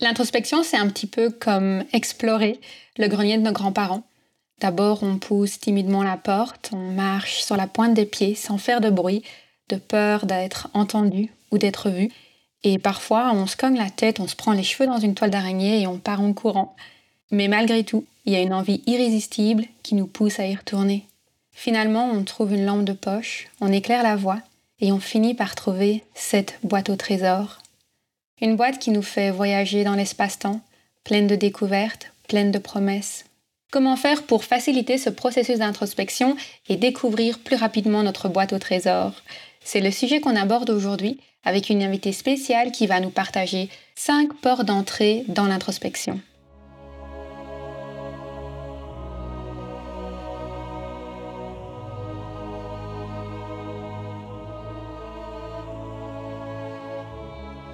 L'introspection, c'est un petit peu comme explorer le grenier de nos grands-parents. D'abord, on pousse timidement la porte, on marche sur la pointe des pieds sans faire de bruit, de peur d'être entendu ou d'être vu. Et parfois, on se cogne la tête, on se prend les cheveux dans une toile d'araignée et on part en courant. Mais malgré tout, il y a une envie irrésistible qui nous pousse à y retourner. Finalement, on trouve une lampe de poche, on éclaire la voie et on finit par trouver cette boîte au trésor une boîte qui nous fait voyager dans l'espace-temps, pleine de découvertes, pleine de promesses. Comment faire pour faciliter ce processus d'introspection et découvrir plus rapidement notre boîte au trésor? C'est le sujet qu'on aborde aujourd'hui avec une invitée spéciale qui va nous partager 5 ports d'entrée dans l'introspection.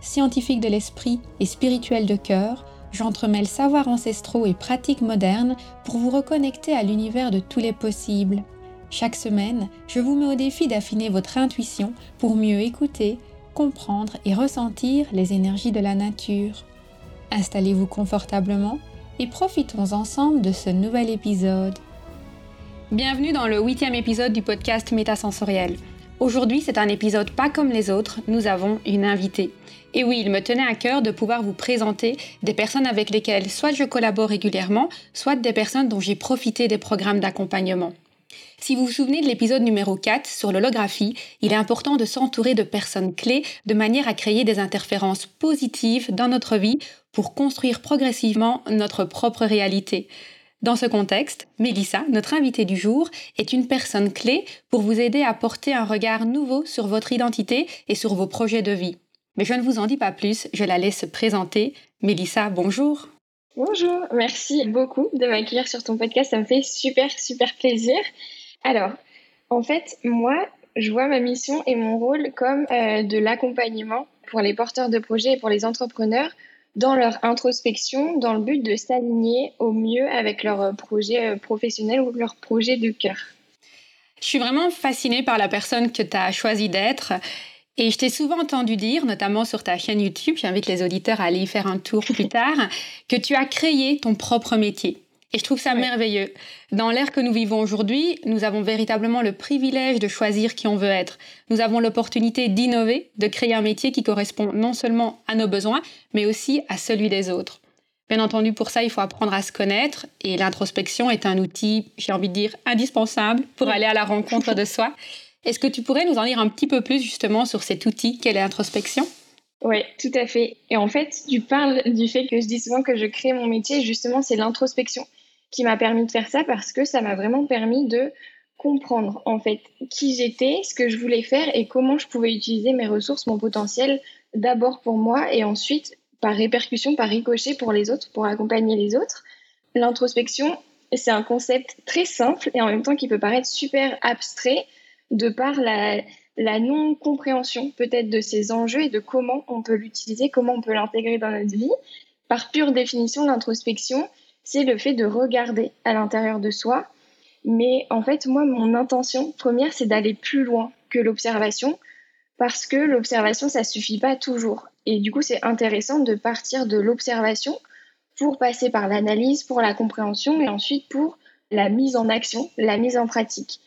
scientifique de l'esprit et spirituel de cœur, j'entremêle savoirs ancestraux et pratiques modernes pour vous reconnecter à l'univers de tous les possibles. Chaque semaine, je vous mets au défi d'affiner votre intuition pour mieux écouter, comprendre et ressentir les énergies de la nature. Installez-vous confortablement et profitons ensemble de ce nouvel épisode. Bienvenue dans le huitième épisode du podcast Métasensoriel. Aujourd'hui, c'est un épisode pas comme les autres, nous avons une invitée. Et oui, il me tenait à cœur de pouvoir vous présenter des personnes avec lesquelles soit je collabore régulièrement, soit des personnes dont j'ai profité des programmes d'accompagnement. Si vous vous souvenez de l'épisode numéro 4 sur l'holographie, il est important de s'entourer de personnes clés de manière à créer des interférences positives dans notre vie pour construire progressivement notre propre réalité. Dans ce contexte, Mélissa, notre invitée du jour, est une personne clé pour vous aider à porter un regard nouveau sur votre identité et sur vos projets de vie. Mais je ne vous en dis pas plus, je la laisse se présenter. Mélissa, bonjour. Bonjour, merci beaucoup de m'accueillir sur ton podcast, ça me fait super, super plaisir. Alors, en fait, moi, je vois ma mission et mon rôle comme euh, de l'accompagnement pour les porteurs de projets et pour les entrepreneurs dans leur introspection, dans le but de s'aligner au mieux avec leur euh, projet euh, professionnel ou leur projet de cœur. Je suis vraiment fascinée par la personne que tu as choisi d'être. Et je t'ai souvent entendu dire, notamment sur ta chaîne YouTube, j'invite les auditeurs à aller y faire un tour plus tard, que tu as créé ton propre métier. Et je trouve ça merveilleux. Dans l'ère que nous vivons aujourd'hui, nous avons véritablement le privilège de choisir qui on veut être. Nous avons l'opportunité d'innover, de créer un métier qui correspond non seulement à nos besoins, mais aussi à celui des autres. Bien entendu, pour ça, il faut apprendre à se connaître et l'introspection est un outil, j'ai envie de dire, indispensable pour aller à la rencontre de soi. Est-ce que tu pourrais nous en dire un petit peu plus justement sur cet outil qu'est l'introspection? Oui, tout à fait. Et en fait, tu parles du fait que je dis souvent que je crée mon métier, justement, c'est l'introspection qui m'a permis de faire ça parce que ça m'a vraiment permis de comprendre en fait qui j'étais, ce que je voulais faire et comment je pouvais utiliser mes ressources, mon potentiel d'abord pour moi et ensuite par répercussion, par ricochet pour les autres, pour accompagner les autres. L'introspection, c'est un concept très simple et en même temps qui peut paraître super abstrait de par la, la non-compréhension peut-être de ces enjeux et de comment on peut l'utiliser, comment on peut l'intégrer dans notre vie. Par pure définition, l'introspection, c'est le fait de regarder à l'intérieur de soi. Mais en fait, moi, mon intention première, c'est d'aller plus loin que l'observation, parce que l'observation, ça suffit pas toujours. Et du coup, c'est intéressant de partir de l'observation pour passer par l'analyse, pour la compréhension, et ensuite pour la mise en action, la mise en pratique.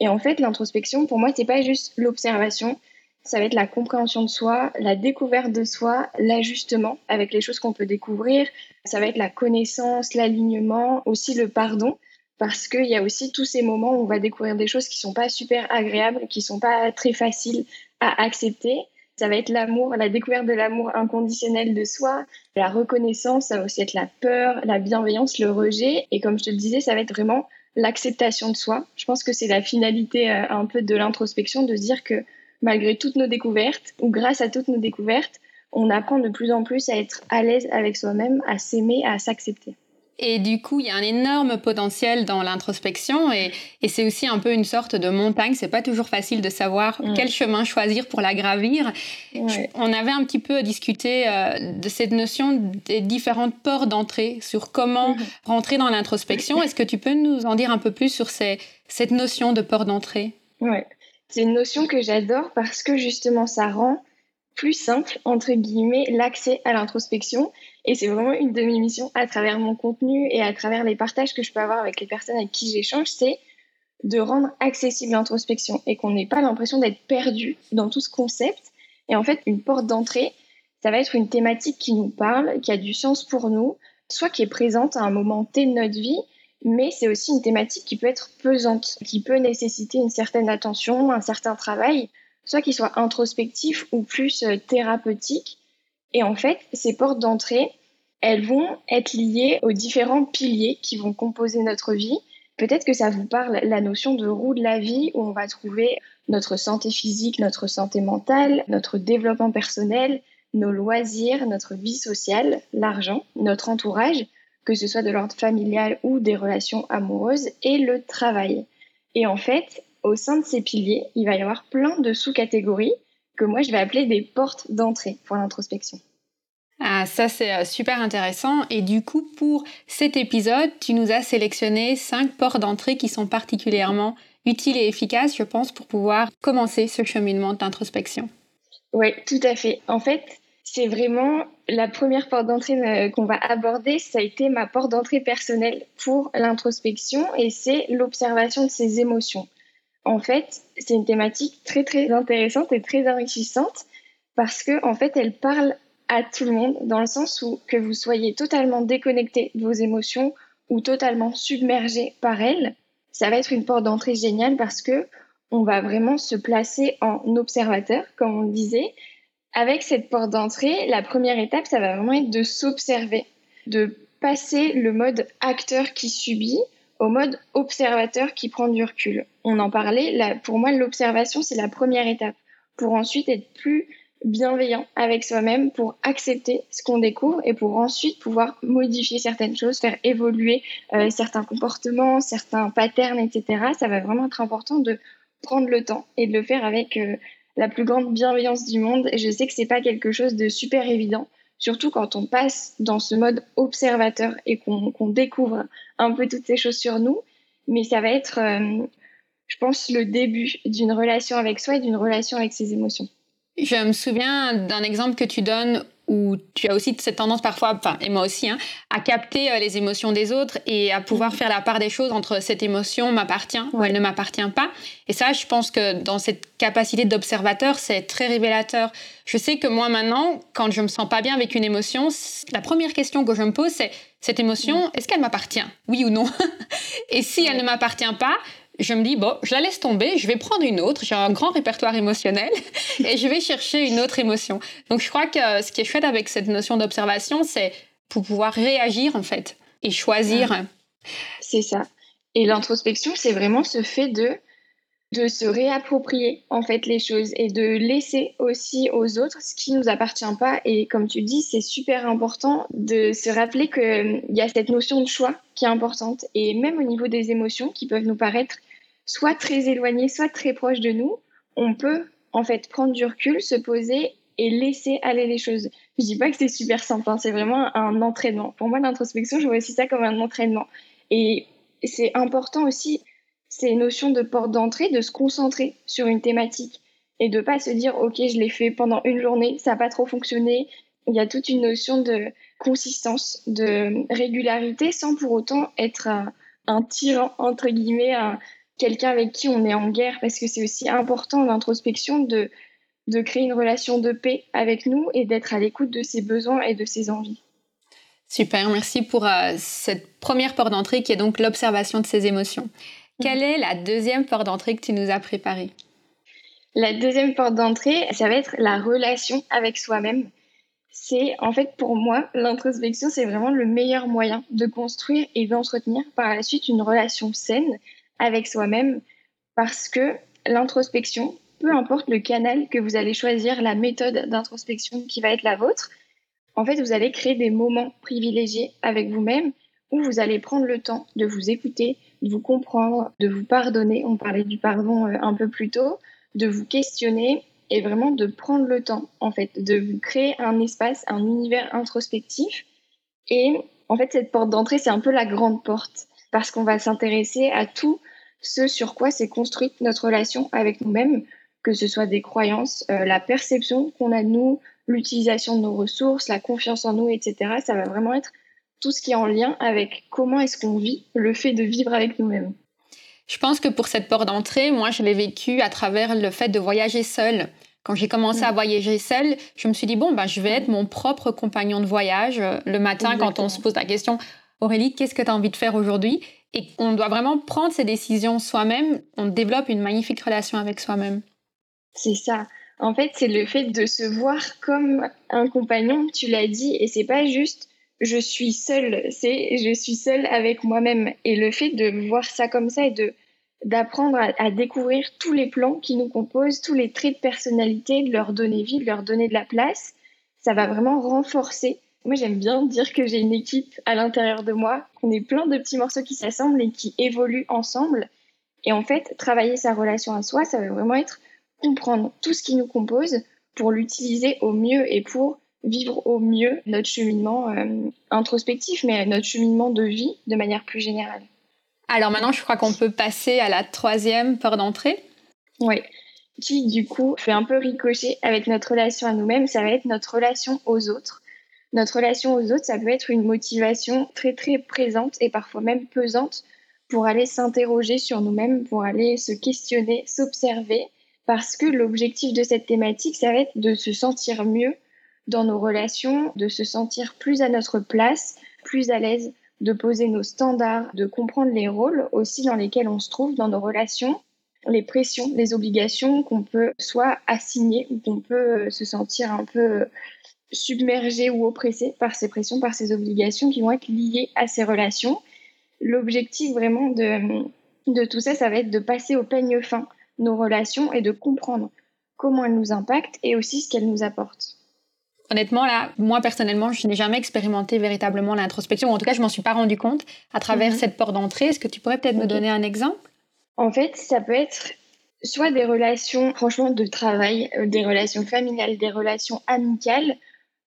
Et en fait, l'introspection, pour moi, c'est pas juste l'observation, ça va être la compréhension de soi, la découverte de soi, l'ajustement avec les choses qu'on peut découvrir. Ça va être la connaissance, l'alignement, aussi le pardon, parce qu'il y a aussi tous ces moments où on va découvrir des choses qui sont pas super agréables, qui sont pas très faciles à accepter. Ça va être l'amour, la découverte de l'amour inconditionnel de soi, la reconnaissance, ça va aussi être la peur, la bienveillance, le rejet. Et comme je te le disais, ça va être vraiment l'acceptation de soi. Je pense que c'est la finalité euh, un peu de l'introspection, de se dire que malgré toutes nos découvertes, ou grâce à toutes nos découvertes, on apprend de plus en plus à être à l'aise avec soi-même, à s'aimer, à s'accepter. Et du coup, il y a un énorme potentiel dans l'introspection et, c'est aussi un peu une sorte de montagne. C'est pas toujours facile de savoir mm. quel chemin choisir pour la gravir. On avait un petit peu discuté euh, de cette notion des différentes portes d'entrée, sur comment mm-hmm. rentrer dans l'introspection. Est-ce que tu peux nous en dire un peu plus sur cette notion de porte d'entrée? Oui, c'est une notion que j'adore parce que justement, ça rend plus simple, entre guillemets, l'accès à l'introspection. Et c'est vraiment une de mes missions à travers mon contenu et à travers les partages que je peux avoir avec les personnes avec qui j'échange, c'est de rendre accessible l'introspection et qu'on n'ait pas l'impression d'être perdu dans tout ce concept. Et en fait, une porte d'entrée, ça va être une thématique qui nous parle, qui a du sens pour nous, soit qui est présente à un moment T de notre vie, mais c'est aussi une thématique qui peut être pesante, qui peut nécessiter une certaine attention, un certain travail soit qu'ils soient introspectifs ou plus euh, thérapeutiques. Et en fait, ces portes d'entrée, elles vont être liées aux différents piliers qui vont composer notre vie. Peut-être que ça vous parle la notion de roue de la vie où on va trouver notre santé physique, notre santé mentale, notre développement personnel, nos loisirs, notre vie sociale, l'argent, notre entourage, que ce soit de l'ordre familial ou des relations amoureuses, et le travail. Et en fait, au sein de ces piliers, il va y avoir plein de sous-catégories que moi je vais appeler des portes d'entrée pour l'introspection. Ah, ça c'est euh, super intéressant. Et du coup, pour cet épisode, tu nous as sélectionné cinq portes d'entrée qui sont particulièrement utiles et efficaces, je pense, pour pouvoir commencer ce cheminement d'introspection. Oui, tout à fait. En fait, c'est vraiment la première porte d'entrée euh, qu'on va aborder. Ça a été ma porte d'entrée personnelle pour l'introspection et c'est l'observation de ses émotions en fait, c'est une thématique très très intéressante et très enrichissante parce que en fait, elle parle à tout le monde dans le sens où que vous soyez totalement déconnecté de vos émotions ou totalement submergé par elles, ça va être une porte d'entrée géniale parce que on va vraiment se placer en observateur, comme on le disait. Avec cette porte d'entrée, la première étape, ça va vraiment être de s'observer, de passer le mode acteur qui subit au mode observateur qui prend du recul. On en parlait, pour moi l'observation c'est la première étape pour ensuite être plus bienveillant avec soi-même, pour accepter ce qu'on découvre et pour ensuite pouvoir modifier certaines choses, faire évoluer euh, certains comportements, certains patterns, etc. Ça va vraiment être important de prendre le temps et de le faire avec euh, la plus grande bienveillance du monde. Et je sais que c'est pas quelque chose de super évident, surtout quand on passe dans ce mode observateur et qu'on découvre un peu toutes ces choses sur nous. Mais ça va être, euh, je pense, le début d'une relation avec soi et d'une relation avec ses émotions. Je me souviens d'un exemple que tu donnes où tu as aussi cette tendance parfois, enfin, et moi aussi, hein, à capter euh, les émotions des autres et à pouvoir mhm. faire la part des choses entre cette émotion m'appartient ou elle ne m'appartient pas. Et ça, je pense que dans cette capacité d'observateur, c'est très révélateur. Je sais que moi maintenant, quand je me sens pas bien avec une émotion, la première question que je me pose, c'est cette émotion, est-ce qu'elle m'appartient? Oui ou non? Et si elle ne m'appartient pas, je me dis, bon, je la laisse tomber, je vais prendre une autre, j'ai un grand répertoire émotionnel et je vais chercher une autre émotion. Donc je crois que ce qui est chouette avec cette notion d'observation, c'est pour pouvoir réagir en fait et choisir. C'est ça. Et l'introspection, c'est vraiment ce fait de de se réapproprier en fait les choses et de laisser aussi aux autres ce qui nous appartient pas et comme tu dis c'est super important de se rappeler qu'il y a cette notion de choix qui est importante et même au niveau des émotions qui peuvent nous paraître soit très éloignées, soit très proches de nous, on peut en fait prendre du recul, se poser et laisser aller les choses. Je dis pas que c'est super simple, hein, c'est vraiment un entraînement. Pour moi, l'introspection, je vois aussi ça comme un entraînement. Et c'est important aussi, ces notions de porte d'entrée, de se concentrer sur une thématique et de pas se dire, OK, je l'ai fait pendant une journée, ça n'a pas trop fonctionné. Il y a toute une notion de consistance, de régularité, sans pour autant être un, un tyran, entre guillemets, un, quelqu'un avec qui on est en guerre, parce que c'est aussi important l'introspection de, de créer une relation de paix avec nous et d'être à l'écoute de ses besoins et de ses envies. Super, merci pour euh, cette première porte d'entrée qui est donc l'observation de ses émotions. Quelle est la deuxième porte d'entrée que tu nous as préparée? La deuxième porte d'entrée, ça va être la relation avec soi-même. C'est en fait pour moi, l'introspection, c'est vraiment le meilleur moyen de construire et d'entretenir par la suite une relation saine avec soi-même parce que l'introspection, peu importe le canal que vous allez choisir, la méthode d'introspection qui va être la vôtre, en fait, vous allez créer des moments privilégiés avec vous-même où vous allez prendre le temps de vous écouter, de vous comprendre, de vous pardonner. On parlait du pardon euh, un peu plus tôt, de vous questionner et vraiment de prendre le temps, en fait, de vous créer un espace, un univers introspectif. Et en fait, cette porte d'entrée, c'est un peu la grande porte parce qu'on va s'intéresser à tout ce sur quoi s'est construite notre relation avec nous-mêmes, que ce soit des croyances, euh, la perception qu'on a de nous, l'utilisation de nos ressources, la confiance en nous, etc. Ça va vraiment être tout ce qui est en lien avec comment est-ce qu'on vit le fait de vivre avec nous-mêmes. Je pense que pour cette porte d'entrée, moi, je l'ai vécu à travers le fait de voyager seule. Quand j'ai commencé à mm. voyager seule, je me suis dit, bon, ben, je vais être mon propre compagnon de voyage. Le matin, quand on se pose la question, Aurélie, qu'est-ce que tu as envie de faire aujourd'hui? Et on doit vraiment prendre ses décisions soi-même. On développe une magnifique relation avec soi-même. C'est ça. En fait, c'est le fait de se voir comme un compagnon, tu l'as dit, et c'est pas juste je suis seule, c'est je suis seule avec moi-même. Et le fait de voir ça comme ça et de d'apprendre à, découvrir tous les plans qui nous composent, tous les traits de personnalité, de leur donner vie, de leur donner de la place, ça va vraiment renforcer. Moi, j'aime bien dire que j'ai une équipe à l'intérieur de moi, qu'on est plein de petits morceaux qui s'assemblent et qui évoluent ensemble. Et en fait, travailler sa relation à soi, ça va vraiment être comprendre tout ce qui nous compose pour l'utiliser au mieux et pour vivre au mieux notre cheminement euh, introspectif, mais notre cheminement de vie de manière plus générale. Alors maintenant, je crois qu'on peut passer à la troisième porte d'entrée. Oui, qui du coup fait un peu ricocher avec notre relation à nous-mêmes, ça va être notre relation aux autres. Notre relation aux autres, ça peut être une motivation très très présente et parfois même pesante pour aller s'interroger sur nous-mêmes, pour aller se questionner, s'observer, parce que l'objectif de cette thématique, ça va être de se sentir mieux dans nos relations, de se sentir plus à notre place, plus à l'aise, de poser nos standards, de comprendre les rôles aussi dans lesquels on se trouve dans nos relations, les pressions, les obligations qu'on peut soit assigner ou qu'on peut euh, se sentir un peu euh, submergé ou oppressé par ces pressions, par ces obligations qui vont être liées à ces relations. L'objectif vraiment de, de tout ça, ça va être de passer au peigne fin nos relations et de comprendre comment elles nous impactent et aussi ce qu'elles nous apportent. Honnêtement, là, moi personnellement, je n'ai jamais expérimenté véritablement l'introspection. En tout cas, je m'en suis pas rendu compte à travers mhm. cette porte d'entrée. Est-ce que tu pourrais peut-être me donner un exemple? En fait, ça peut être soit des relations, franchement, de travail, euh, des relations familiales, des relations amicales,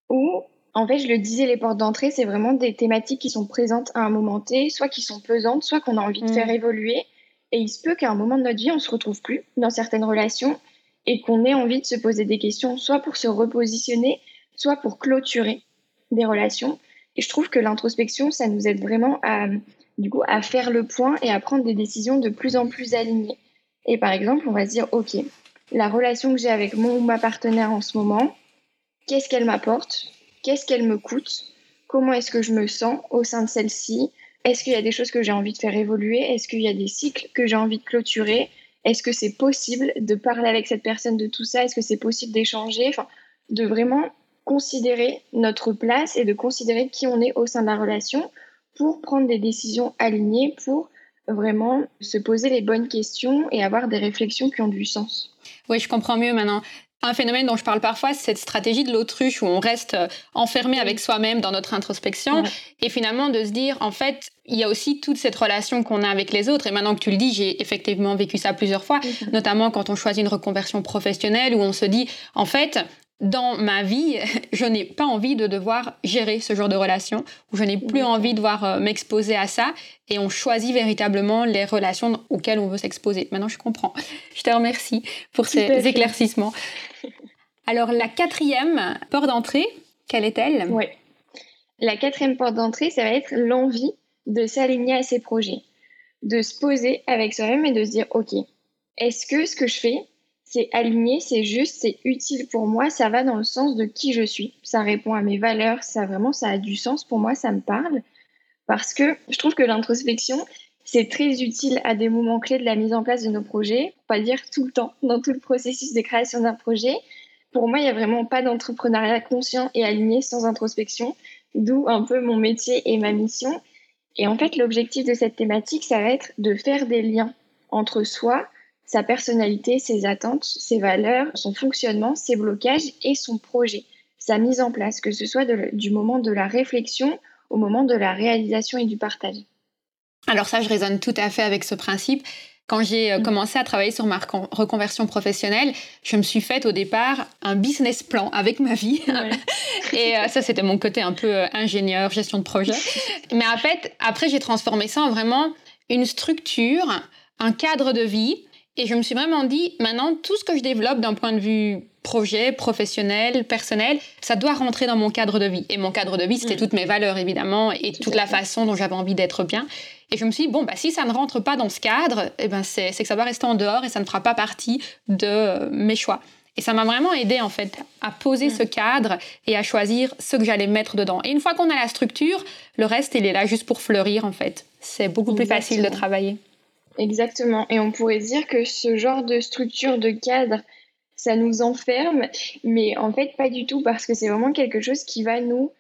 ou en fait, je le disais, les portes d'entrée, c'est vraiment des thématiques qui sont présentes à un moment T, soit qui sont pesantes, soit qu'on a envie de faire évoluer. Et il se peut qu'à un moment de notre vie, on se retrouve plus dans certaines relations et qu'on ait envie de se poser des questions, soit pour se repositionner, soit pour clôturer des relations. Et je trouve que l'introspection, ça nous aide vraiment à, du coup, à faire le point et à prendre des décisions de plus en plus alignées. Et par exemple, on va se dire, OK, la relation que j'ai avec mon ou ma partenaire en ce moment, qu'est-ce qu'elle m'apporte Qu'est-ce qu'elle me coûte Comment est-ce que je me sens au sein de celle-ci Est-ce qu'il y a des choses que j'ai envie de faire évoluer Est-ce qu'il y a des cycles que j'ai envie de clôturer Est-ce que c'est possible de parler avec cette personne de tout ça Est-ce que c'est possible d'échanger de vraiment considérer notre place et de considérer qui on est au sein de la relation pour prendre des décisions alignées, pour vraiment se poser les bonnes questions et avoir des réflexions qui ont du sens. Oui, je comprends mieux maintenant. Un phénomène dont je parle parfois, c'est cette stratégie de l'autruche où on reste euh, enfermé avec soi-même dans notre introspection et finalement de se dire, en fait, il y a aussi toute cette relation qu'on a avec les autres. Et maintenant que tu le dis, j'ai effectivement vécu ça plusieurs fois, notamment quand on choisit une reconversion professionnelle où on se dit, en fait, dans ma vie, je n'ai pas envie de devoir gérer ce genre de relation, ou je n'ai plus envie de devoir euh, m'exposer à ça, et on choisit véritablement les relations auxquelles on veut s'exposer. Maintenant, je comprends. Je te remercie pour ces éclaircissements. Alors, la quatrième porte d'entrée, quelle est-elle? Oui. La quatrième porte d'entrée, ça va être l'envie de s'aligner à ses projets, de se poser avec soi-même et de se dire, OK, est-ce que ce que je fais, c'est aligné, c'est juste, c'est utile pour moi, ça va dans le sens de qui je suis, ça répond à mes valeurs, ça vraiment, ça a du sens pour moi, ça me parle, parce que je trouve que l'introspection, c'est très utile à des moments clés de la mise en place de nos projets, pour pas dire tout le temps, dans tout le processus de création d'un projet. Pour moi, il n'y a vraiment pas d'entrepreneuriat conscient et aligné sans introspection, d'où un peu mon métier et ma mission. Et en fait, l'objectif de cette thématique, ça va être de faire des liens entre soi, sa personnalité, ses attentes, ses valeurs, son fonctionnement, ses blocages et son projet, sa mise en place, que ce soit du moment de la réflexion au moment de la réalisation et du partage. Alors ça, je résonne tout à fait avec ce principe. Quand j'ai euh, mm. commencé à travailler sur ma reconversion professionnelle, je me suis faite au départ un business plan avec ma vie. Et euh, ça, c'était mon côté un peu euh, ingénieur, gestion de projet. Mais en fait, après, j'ai transformé ça en vraiment une structure, un cadre de vie. Et je me suis vraiment dit, maintenant, tout ce que je développe d'un point de vue projet, professionnel, personnel, ça doit rentrer dans mon cadre de vie. Et mon cadre de vie, c'était mm. toutes mes valeurs, évidemment, et toute la façon dont j'avais envie d'être bien. Et je me suis dit, bon, bah, si ça ne rentre pas dans ce cadre, eh ben, c'est que ça va rester en dehors et ça ne fera pas partie de mes choix. Et ça m'a vraiment aidé en fait à poser mm. ce cadre et à choisir ce que j'allais mettre dedans. Et une fois qu'on a la structure, le reste, il est là juste pour fleurir en fait. C'est beaucoup plus facile de travailler. Exactement. Et on pourrait dire que ce genre de structure, de cadre, ça nous enferme, mais en fait pas du tout parce que c'est vraiment quelque chose qui va nous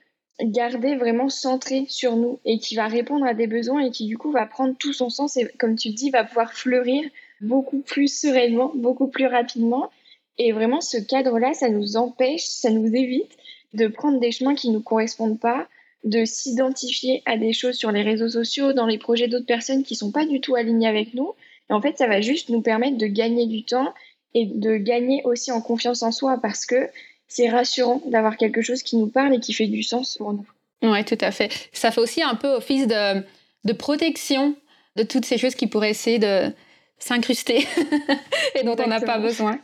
garder vraiment centré sur nous et qui va répondre à des besoins et qui du coup va prendre tout son sens et comme tu dis va pouvoir fleurir beaucoup plus sereinement, beaucoup plus rapidement. Et vraiment ce cadre-là, ça nous empêche, ça nous évite de prendre des chemins qui ne nous correspondent pas, de s'identifier à des choses sur les réseaux sociaux, dans les projets d'autres personnes qui sont pas du tout alignées avec nous. Et en fait, ça va juste nous permettre de gagner du temps et de gagner aussi en confiance en soi parce que c'est rassurant d'avoir quelque chose qui nous parle et qui fait du sens pour nous. Oui, tout à fait. Ça fait aussi un peu office de, de protection de toutes ces choses qui pourraient essayer de s'incruster et dont on n'a pas besoin.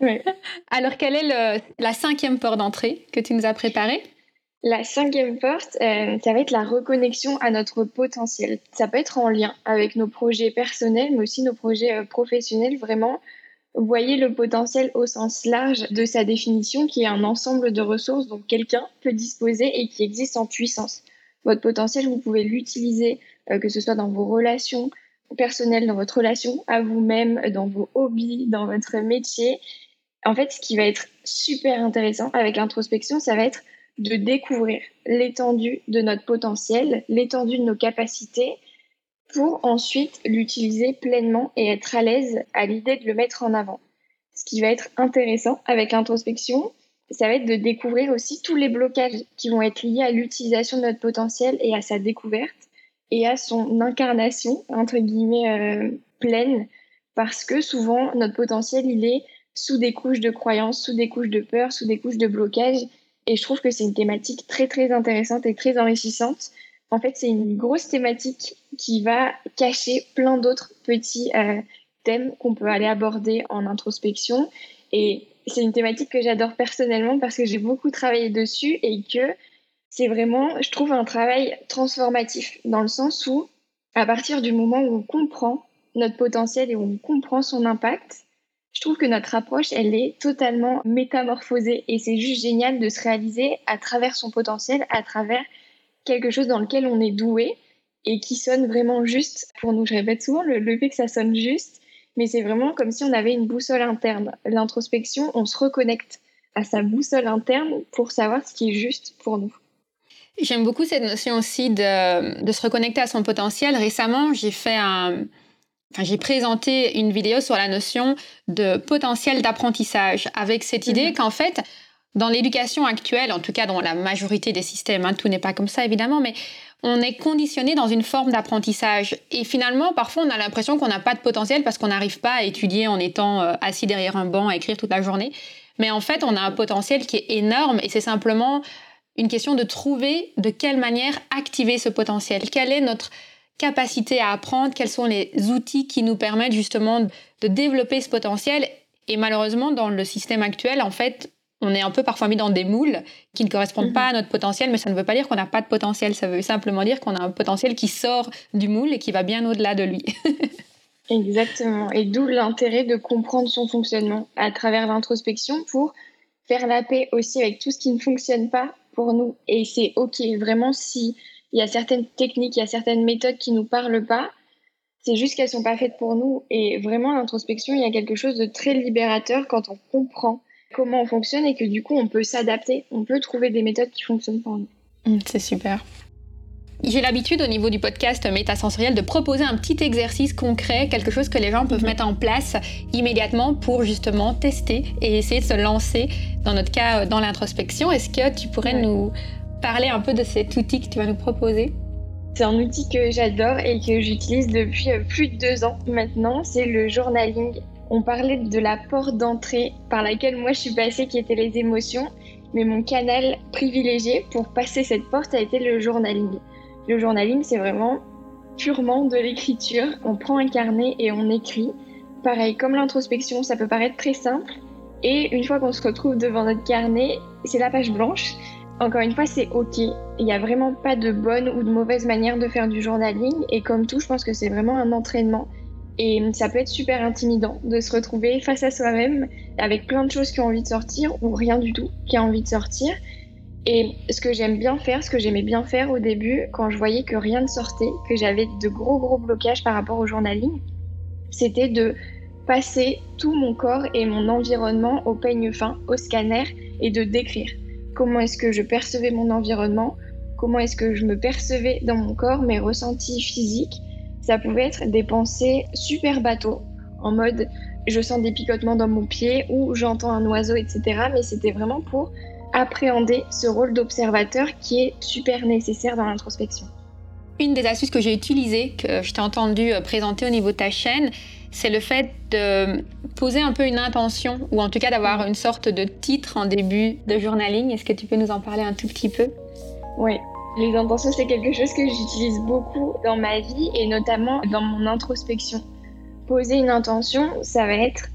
Oui. Alors, quelle est la cinquième porte d'entrée que tu nous as préparée? La cinquième porte, euh, ça va être la reconnexion à notre potentiel. Ça peut être en lien avec nos projets personnels, mais aussi nos projets euh, professionnels, vraiment voyez le potentiel au sens large de sa définition, qui est un ensemble de ressources dont quelqu'un peut disposer et qui existe en puissance. Votre potentiel, vous pouvez l'utiliser, euh, que ce soit dans vos relations personnelles, dans votre relation à vous-même, dans vos hobbies, dans votre métier. En fait, ce qui va être super intéressant avec l'introspection, ça va être de découvrir l'étendue de notre potentiel, l'étendue de nos capacités pour ensuite l'utiliser pleinement et être à l'aise à l'idée de le mettre en avant. Ce qui va être intéressant avec l'introspection, ça va être de découvrir aussi tous les blocages qui vont être liés à l'utilisation de notre potentiel et à sa découverte et à son incarnation, entre guillemets, euh, pleine, parce que souvent notre potentiel, il est sous des couches de croyances, sous des couches de peur, sous des couches de blocage. Et je trouve que c'est une thématique très très intéressante et très enrichissante en fait, c'est une grosse thématique qui va cacher plein d'autres petits euh, thèmes qu'on peut aller aborder en introspection. Et c'est une thématique que j'adore personnellement parce que j'ai beaucoup travaillé dessus et que c'est vraiment, je trouve, un travail transformatif dans le sens où, à partir du moment où on comprend notre potentiel et où on comprend son impact, je trouve que notre approche, elle est totalement métamorphosée et c'est juste génial de se réaliser à travers son potentiel, à travers quelque chose dans lequel on est doué et qui sonne vraiment juste pour nous. Je répète souvent le, fait que ça sonne juste, mais c'est vraiment comme si on avait une boussole interne. L'introspection, on se reconnecte à sa boussole interne pour savoir ce qui est juste pour nous. J'aime beaucoup cette notion aussi de, se reconnecter à son potentiel. Récemment, j'ai fait un, Enfin, j'ai présenté une vidéo sur la notion de potentiel d'apprentissage avec cette idée mhm. qu'en fait, dans l'éducation actuelle, en tout cas dans la majorité des systèmes, hein, tout n'est pas comme ça évidemment, mais on est conditionné dans une forme d'apprentissage. Et finalement, parfois, on a l'impression qu'on n'a pas de potentiel parce qu'on n'arrive pas à étudier en étant euh, assis derrière un banc à écrire toute la journée. Mais en fait, on a un potentiel qui est énorme et c'est simplement une question de trouver de quelle manière activer ce potentiel. Quelle est notre capacité à apprendre Quels sont les outils qui nous permettent justement de développer ce potentiel Et malheureusement, dans le système actuel, en fait, on est un peu parfois mis dans des moules qui ne correspondent mhm. pas à notre potentiel, mais ça ne veut pas dire qu'on n'a pas de potentiel, ça veut simplement dire qu'on a un potentiel qui sort du moule et qui va bien au-delà de lui. Exactement, et d'où l'intérêt de comprendre son fonctionnement à travers l'introspection pour faire la paix aussi avec tout ce qui ne fonctionne pas pour nous. Et c'est OK, vraiment, s'il y a certaines techniques, il y a certaines méthodes qui ne nous parlent pas, c'est juste qu'elles ne sont pas faites pour nous. Et vraiment, l'introspection, il y a quelque chose de très libérateur quand on comprend comment on fonctionne et que du coup on peut s'adapter, on peut trouver des méthodes qui fonctionnent pour nous. Mm, c'est super. J'ai l'habitude au niveau du podcast métasensoriel de proposer un petit exercice concret, quelque chose que les gens peuvent mhm. mettre en place immédiatement pour justement tester et essayer de se lancer, dans notre cas, dans l'introspection. Est-ce que tu pourrais nous parler un peu de cet outil que tu vas nous proposer c'est un outil que j'adore et que j'utilise depuis euh, plus de deux ans maintenant. C'est le journaling. On parlait de la porte d'entrée par laquelle moi je suis passée, qui était les émotions. Mais mon canal privilégié pour passer cette porte a été le journaling. Le journaling, c'est vraiment purement de l'écriture. On prend un carnet et on écrit. Pareil, comme l'introspection, ça peut paraître très simple. Et une fois qu'on se retrouve devant notre carnet, c'est la page blanche. Encore une fois, c'est OK. Il n'y a vraiment pas de bonne ou de mauvaise manière de faire du journaling. Et comme tout, je pense que c'est vraiment un entraînement. Et ça peut être super intimidant de se retrouver face à soi-même avec plein de choses qui ont envie de sortir ou rien du tout qui a envie de sortir. Et ce que j'aime bien faire, ce que j'aimais bien faire au début, quand je voyais que rien ne sortait, que j'avais de gros gros blocages par rapport au journaling, c'était de passer tout mon corps et mon environnement au peigne fin, au scanner et de décrire comment est-ce que je percevais mon environnement, comment est-ce que je me percevais dans mon corps, mes ressentis physiques. Ça pouvait être des pensées super bateaux, en mode je sens des picotements dans mon pied ou j'entends un oiseau, etc. Mais c'était vraiment pour appréhender ce rôle d'observateur qui est super nécessaire dans l'introspection. Une des astuces que j'ai utilisées, que je t'ai entendu euh, présenter au niveau de ta chaîne, c'est le fait de poser un peu une intention, ou en tout cas d'avoir une sorte de titre en début de journaling. Est-ce que tu peux nous en parler un tout petit peu? Oui. Les intentions, c'est quelque chose que j'utilise beaucoup dans ma vie et notamment dans mon introspection. Poser une intention, ça va être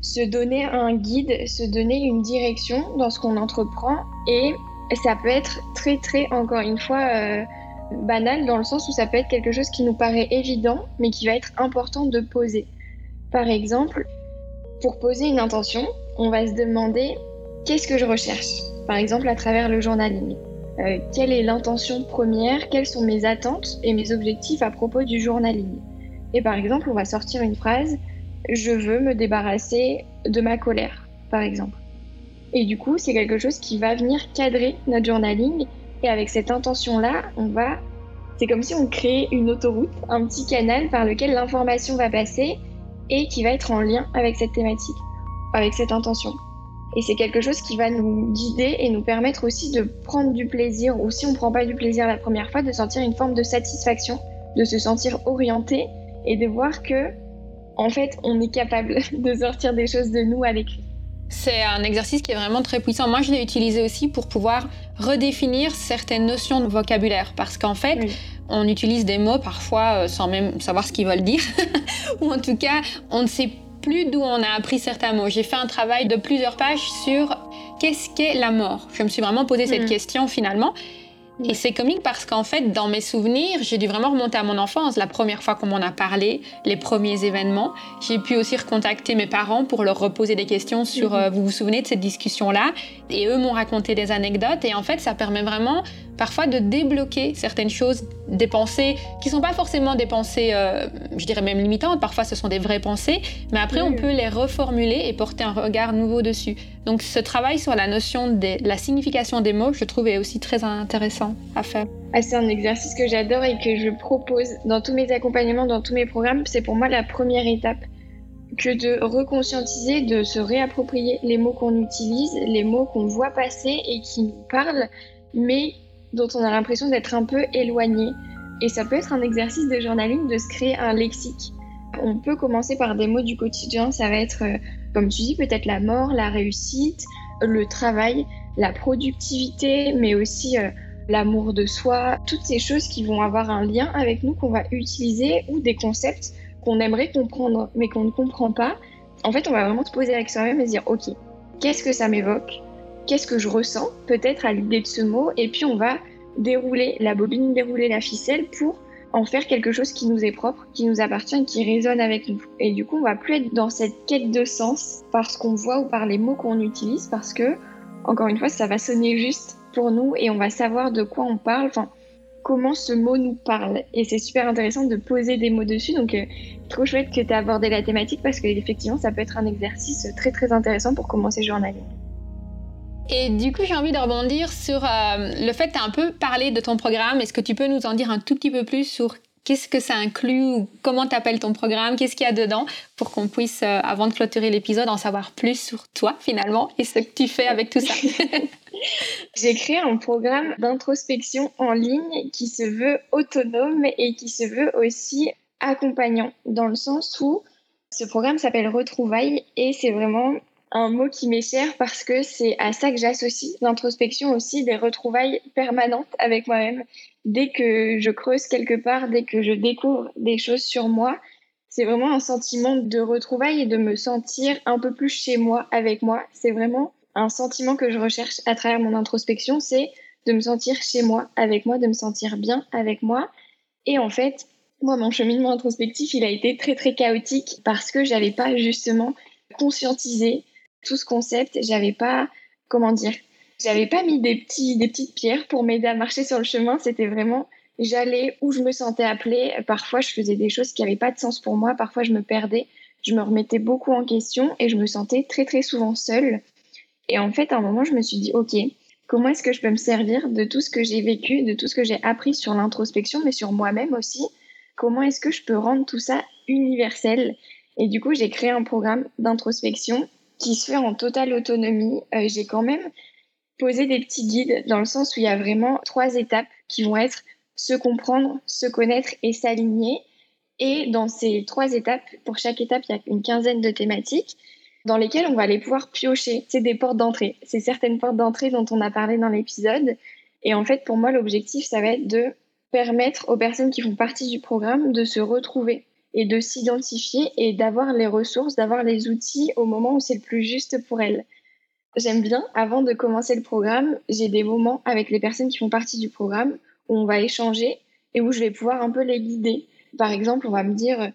se donner un guide, se donner une direction dans ce qu'on entreprend et ça peut être très très, encore une fois, euh, banal dans le sens où ça peut être quelque chose qui nous paraît évident, mais qui va être important de poser. Par exemple, pour poser une intention, on va se demander qu'est-ce que je recherche? Par exemple, à travers le journaling. Euh, quelle est l'intention première? Quelles sont mes attentes et mes objectifs à propos du journaling? Et par exemple, on va sortir une phrase Je veux me débarrasser de ma colère, par exemple. Et du coup, c'est quelque chose qui va venir cadrer notre journaling et avec cette intention-là, on va. C'est comme si on créait une autoroute, un petit canal par lequel l'information va passer et qui va être en lien avec cette thématique, avec cette intention. Et c'est quelque chose qui va nous guider et nous permettre aussi de prendre du plaisir, ou si on ne prend pas du plaisir la première fois, de sentir une forme de satisfaction, de se sentir orienté et de voir que, en fait, on est capable de sortir des choses de nous à l'écrit. C'est un exercice qui est vraiment très puissant. Moi, je l'ai utilisé aussi pour pouvoir redéfinir certaines notions de vocabulaire. Parce qu'en fait, on utilise des mots parfois euh, sans même savoir ce qu'ils veulent dire. Ou en tout cas, on ne sait plus d'où on a appris certains mots. J'ai fait un travail de plusieurs pages sur qu'est-ce qu'est la mort. Je me suis vraiment posé cette mm. question finalement. Et c'est comique parce qu'en fait, dans mes souvenirs, j'ai dû vraiment remonter à mon enfance, la première fois qu'on m'en a parlé, les premiers événements. J'ai pu aussi recontacter mes parents pour leur reposer des questions sur, mhm. euh, vous vous souvenez de cette discussion-là? Et eux m'ont raconté des anecdotes. Et en fait, ça permet vraiment parfois de débloquer certaines choses, des pensées qui sont pas forcément des pensées, euh, je dirais même limitantes, parfois ce sont des vraies pensées, mais après on peut les reformuler et porter un regard nouveau dessus. Donc ce travail sur la notion de la signification des mots, je trouve est aussi très intéressant à faire. Ah, c'est un exercice que j'adore et que je propose dans tous mes accompagnements, dans tous mes programmes. C'est pour moi la première étape que de reconscientiser, de se réapproprier les mots qu'on utilise, les mots qu'on voit passer et qui nous parlent, mais dont on a l'impression d'être un peu éloigné. Et ça peut être un exercice de journaling de se créer un lexique. On peut commencer par des mots du quotidien, ça va être, euh, comme tu dis, peut-être la mort, la réussite, le travail, la productivité, mais aussi euh, l'amour de soi, toutes ces choses qui vont avoir un lien avec nous qu'on va utiliser ou des concepts qu'on aimerait comprendre mais qu'on ne comprend pas. En fait, on va vraiment se poser avec soi-même et se dire, ok, qu'est-ce que ça m'évoque? Qu'est-ce que je ressens peut-être à l'idée de ce mot, et puis on va dérouler la bobine, dérouler la ficelle pour en faire quelque chose qui nous est propre, qui nous appartient, qui résonne avec nous. Et du coup, on va plus être dans cette quête de sens par ce qu'on voit ou par les mots qu'on utilise, parce que, encore une fois, ça va sonner juste pour nous et on va savoir de quoi on parle, enfin, comment ce mot nous parle. Et c'est super intéressant de poser des mots dessus. Donc, euh, trop chouette que tu as abordé la thématique parce qu'effectivement, ça peut être un exercice très très intéressant pour commencer journaling. Et du coup, j'ai envie de rebondir sur euh, le fait que tu as un peu parlé de ton programme. Est-ce que tu peux nous en dire un tout petit peu plus sur qu'est-ce que ça inclut ou comment tu appelles ton programme, qu'est-ce qu'il y a dedans? Pour qu'on puisse, euh, avant de clôturer l'épisode, en savoir plus sur toi finalement et ce que tu fais avec tout ça. J'ai créé un programme d'introspection en ligne qui se veut autonome et qui se veut aussi accompagnant dans le sens où ce programme s'appelle Retrouvailles et c'est vraiment un mot qui m'est cher parce que c'est à ça que j'associe l'introspection aussi des retrouvailles permanentes avec moi-même. Dès que je creuse quelque part, dès que je découvre des choses sur moi, c'est vraiment un sentiment de retrouvailles et de me sentir un peu plus chez moi avec moi. C'est vraiment un sentiment que je recherche à travers mon introspection, c'est de me sentir chez moi avec moi, de me sentir bien avec moi. Et en fait, moi, mon cheminement introspectif, il a été très très chaotique parce que j'avais pas justement conscientisé tout ce concept, j'avais pas, comment dire, j'avais pas mis des, petits, des petites pierres pour m'aider à marcher sur le chemin. C'était vraiment, j'allais où je me sentais appelée. Parfois, je faisais des choses qui n'avaient pas de sens pour moi. Parfois, je me perdais. Je me remettais beaucoup en question et je me sentais très, très souvent seule. Et en fait, à un moment, je me suis dit, OK, comment est-ce que je peux me servir de tout ce que j'ai vécu, de tout ce que j'ai appris sur l'introspection, mais sur moi-même aussi? Comment est-ce que je peux rendre tout ça universel? Et du coup, j'ai créé un programme d'introspection qui se fait en totale autonomie. Euh, j'ai quand même posé des petits guides dans le sens où il y a vraiment trois étapes qui vont être se comprendre, se connaître et s'aligner. Et dans ces trois étapes, pour chaque étape, il y a une quinzaine de thématiques dans lesquelles on va aller pouvoir piocher. C'est des portes d'entrée. C'est certaines portes d'entrée dont on a parlé dans l'épisode. Et en fait, pour moi, l'objectif, ça va être de permettre aux personnes qui font partie du programme de se retrouver et de s'identifier et d'avoir les ressources, d'avoir les outils au moment où c'est le plus juste pour elles. J'aime bien, avant de commencer le programme, j'ai des moments avec les personnes qui font partie du programme où on va échanger et où je vais pouvoir un peu les guider. Par exemple, on va me dire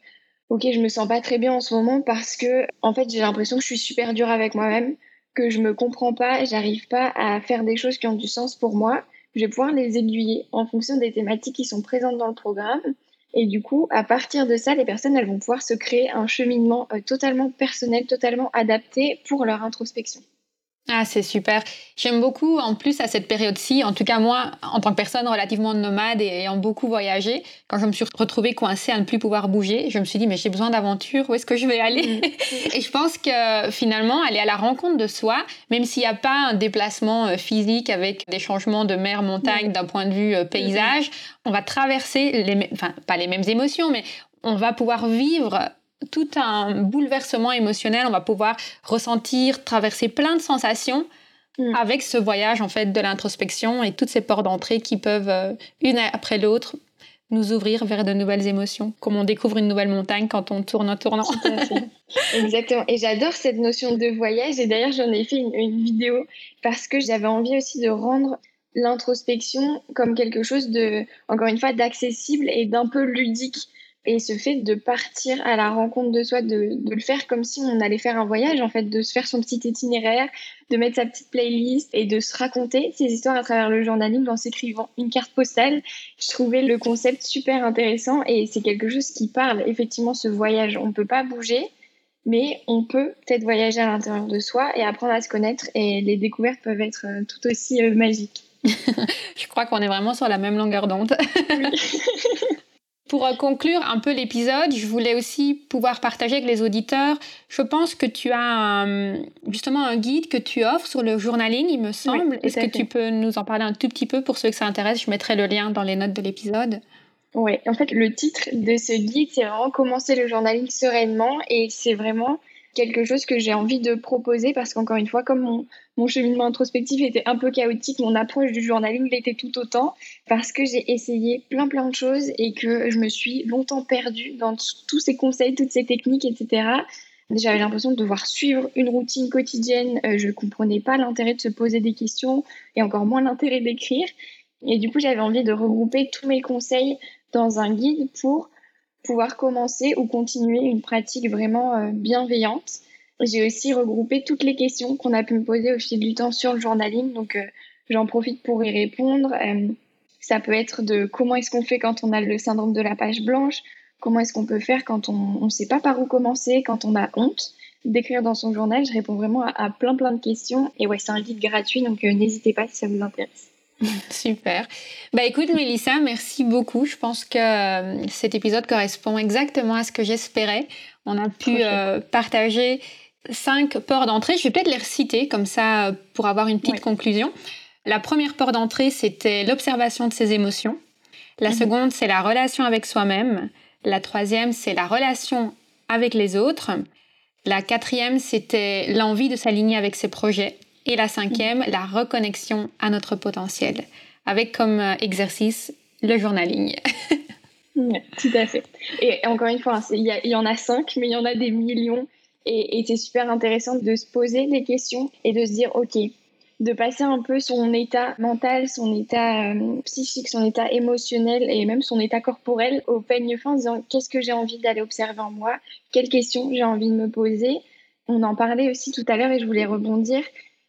OK, je me sens pas très bien en ce moment parce que en fait, j'ai l'impression que je suis super dure avec moi-même, que je me comprends pas, j'arrive pas à faire des choses qui ont du sens pour moi. Je vais pouvoir les aiguiller en fonction des thématiques qui sont présentes dans le programme et du coup, à partir de ça, les personnes, elles vont pouvoir se créer un cheminement euh, totalement personnel, totalement adapté pour leur introspection. Ah, c'est super. J'aime beaucoup, en plus, à cette période-ci, en tout cas moi, en tant que personne relativement nomade et ayant beaucoup voyagé, quand je me suis retrouvée coincée à ne plus pouvoir bouger, je me suis dit, mais j'ai besoin d'aventure, où est-ce que je vais aller? Mm. Et je pense que finalement, aller à la rencontre de soi, même s'il n'y a pas un déplacement euh, physique avec des changements de mer, montagne, mm. d'un point de vue euh, paysage, on va traverser, les, enfin, pas les mêmes émotions, mais on va pouvoir vivre tout un bouleversement émotionnel. On va pouvoir ressentir, traverser plein de sensations mm. avec ce voyage en fait de l'introspection et toutes ces portes d'entrée qui peuvent, euh, une après l'autre, nous ouvrir vers de nouvelles émotions, comme on découvre une nouvelle montagne quand on tourne en tournant. Exactement. Et j'adore cette notion de voyage. Et d'ailleurs, j'en ai fait une, vidéo parce que j'avais envie aussi de rendre l'introspection comme quelque chose de, encore une fois, d'accessible et d'un peu ludique. Et ce fait de partir à la rencontre de soi, de, de, le faire comme si on allait faire un voyage, en fait, de se faire son petit itinéraire, de mettre sa petite playlist et de se raconter ses histoires à travers le journaling en s'écrivant une carte postale. Je trouvais le concept super intéressant et c'est quelque chose qui parle effectivement ce voyage. On ne peut pas bouger, mais on peut peut-être voyager à l'intérieur de soi et apprendre à se connaître et les découvertes peuvent être euh, tout aussi euh, magiques. Je crois qu'on est vraiment sur la même longueur d'onde. Oui. Pour euh, conclure un peu l'épisode, je voulais aussi pouvoir partager avec les auditeurs. Je pense que tu as justement un guide que tu offres sur le journaling, il me semble. Est-ce que tu peux nous en parler un tout petit peu pour ceux que ça intéresse? Je mettrai le lien dans les notes de l'épisode. Oui, en fait, le titre de ce guide, c'est vraiment commencer le journaling sereinement et c'est vraiment quelque chose que j'ai envie de proposer parce qu'encore une fois, comme mon, cheminement introspectif était un peu chaotique, mon approche du journaling l'était tout autant parce que j'ai essayé plein plein de choses et que je me suis longtemps perdue dans tous ces conseils, toutes ces techniques, etc. J'avais l'impression de devoir suivre une routine quotidienne. Euh, je ne comprenais pas l'intérêt de se poser des questions et encore moins l'intérêt d'écrire. Et du coup, j'avais envie de regrouper tous mes conseils dans un guide pour pouvoir commencer ou continuer une pratique vraiment euh, bienveillante. J'ai aussi regroupé toutes les questions qu'on a pu me poser au fil du temps sur le journaling, donc euh, j'en profite pour y répondre. Euh, ça peut être de comment est-ce qu'on fait quand on a le syndrome de la page blanche, comment est-ce qu'on peut faire quand on ne sait pas par où commencer, quand on a honte? d'écrire dans son journal. Je réponds vraiment à, plein plein de questions. Et ouais, c'est un guide gratuit, donc n'hésitez pas si ça vous intéresse. Super. Bah écoute Mélissa, merci beaucoup. Je pense que euh, cet épisode correspond exactement à ce que j'espérais. On a pu euh, partager cinq ports d'entrée. Je vais peut-être les reciter comme ça pour avoir une petite conclusion. La première port d'entrée, c'était l'observation de ses émotions. La mhm. seconde, c'est la relation avec soi-même. La troisième, c'est la relation avec les autres. La quatrième, c'était l'envie de s'aligner avec ses projets. Et la cinquième, la reconnexion à notre potentiel, avec comme euh, exercice le journaling. tout à fait. Et encore une fois, il y, en a cinq, mais il y en a des millions. Et, et c'est super intéressant de se poser des questions et de se dire, OK, de passer un peu son état mental, son état euh, psychique, son état émotionnel et même son état corporel au peigne fin en disant qu'est-ce que j'ai envie d'aller observer en moi, quelles questions j'ai envie de me poser? On en parlait aussi tout à l'heure et je voulais rebondir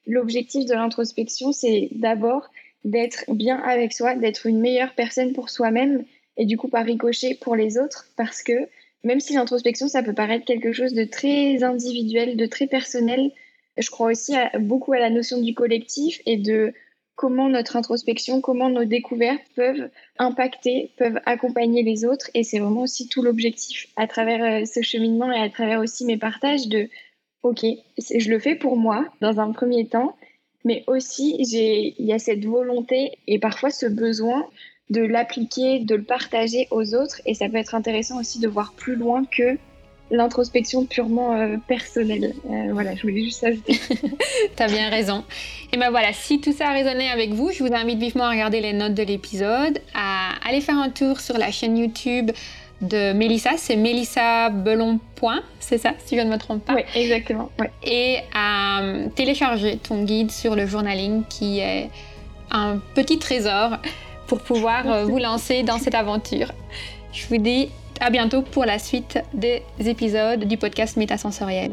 l'objectif de l'introspection, c'est d'abord d'être bien avec soi, d'être une meilleure personne pour soi-même et du coup par ricochet pour les autres parce que même si l'introspection, ça peut paraître quelque chose de très individuel, de très personnel, je crois aussi beaucoup à la notion du collectif et de comment notre introspection, comment nos découvertes peuvent impacter, peuvent accompagner les autres. Et c'est vraiment aussi tout l'objectif à travers euh, ce cheminement et à travers aussi mes partages de ok, je le fais pour moi dans un premier temps, mais aussi il y a cette volonté et parfois ce besoin de l'appliquer, de le partager aux autres. Et ça peut être intéressant aussi de voir plus loin que l'introspection purement euh, personnelle. Euh, voilà, je voulais juste ajouter. tu as bien raison. Et ben voilà, si tout ça a résonné avec vous, je vous invite vivement à regarder les notes de l'épisode, à aller faire un tour sur la chaîne YouTube de Mélissa, c'est Mélissa Belon. C'est ça, si je ne me trompe pas? Oui, exactement. Et à euh, télécharger ton guide sur le journaling qui est un petit trésor pour pouvoir euh, vous lancer dans cette aventure. Je vous dis à bientôt pour la suite des épisodes du podcast Métasensoriel.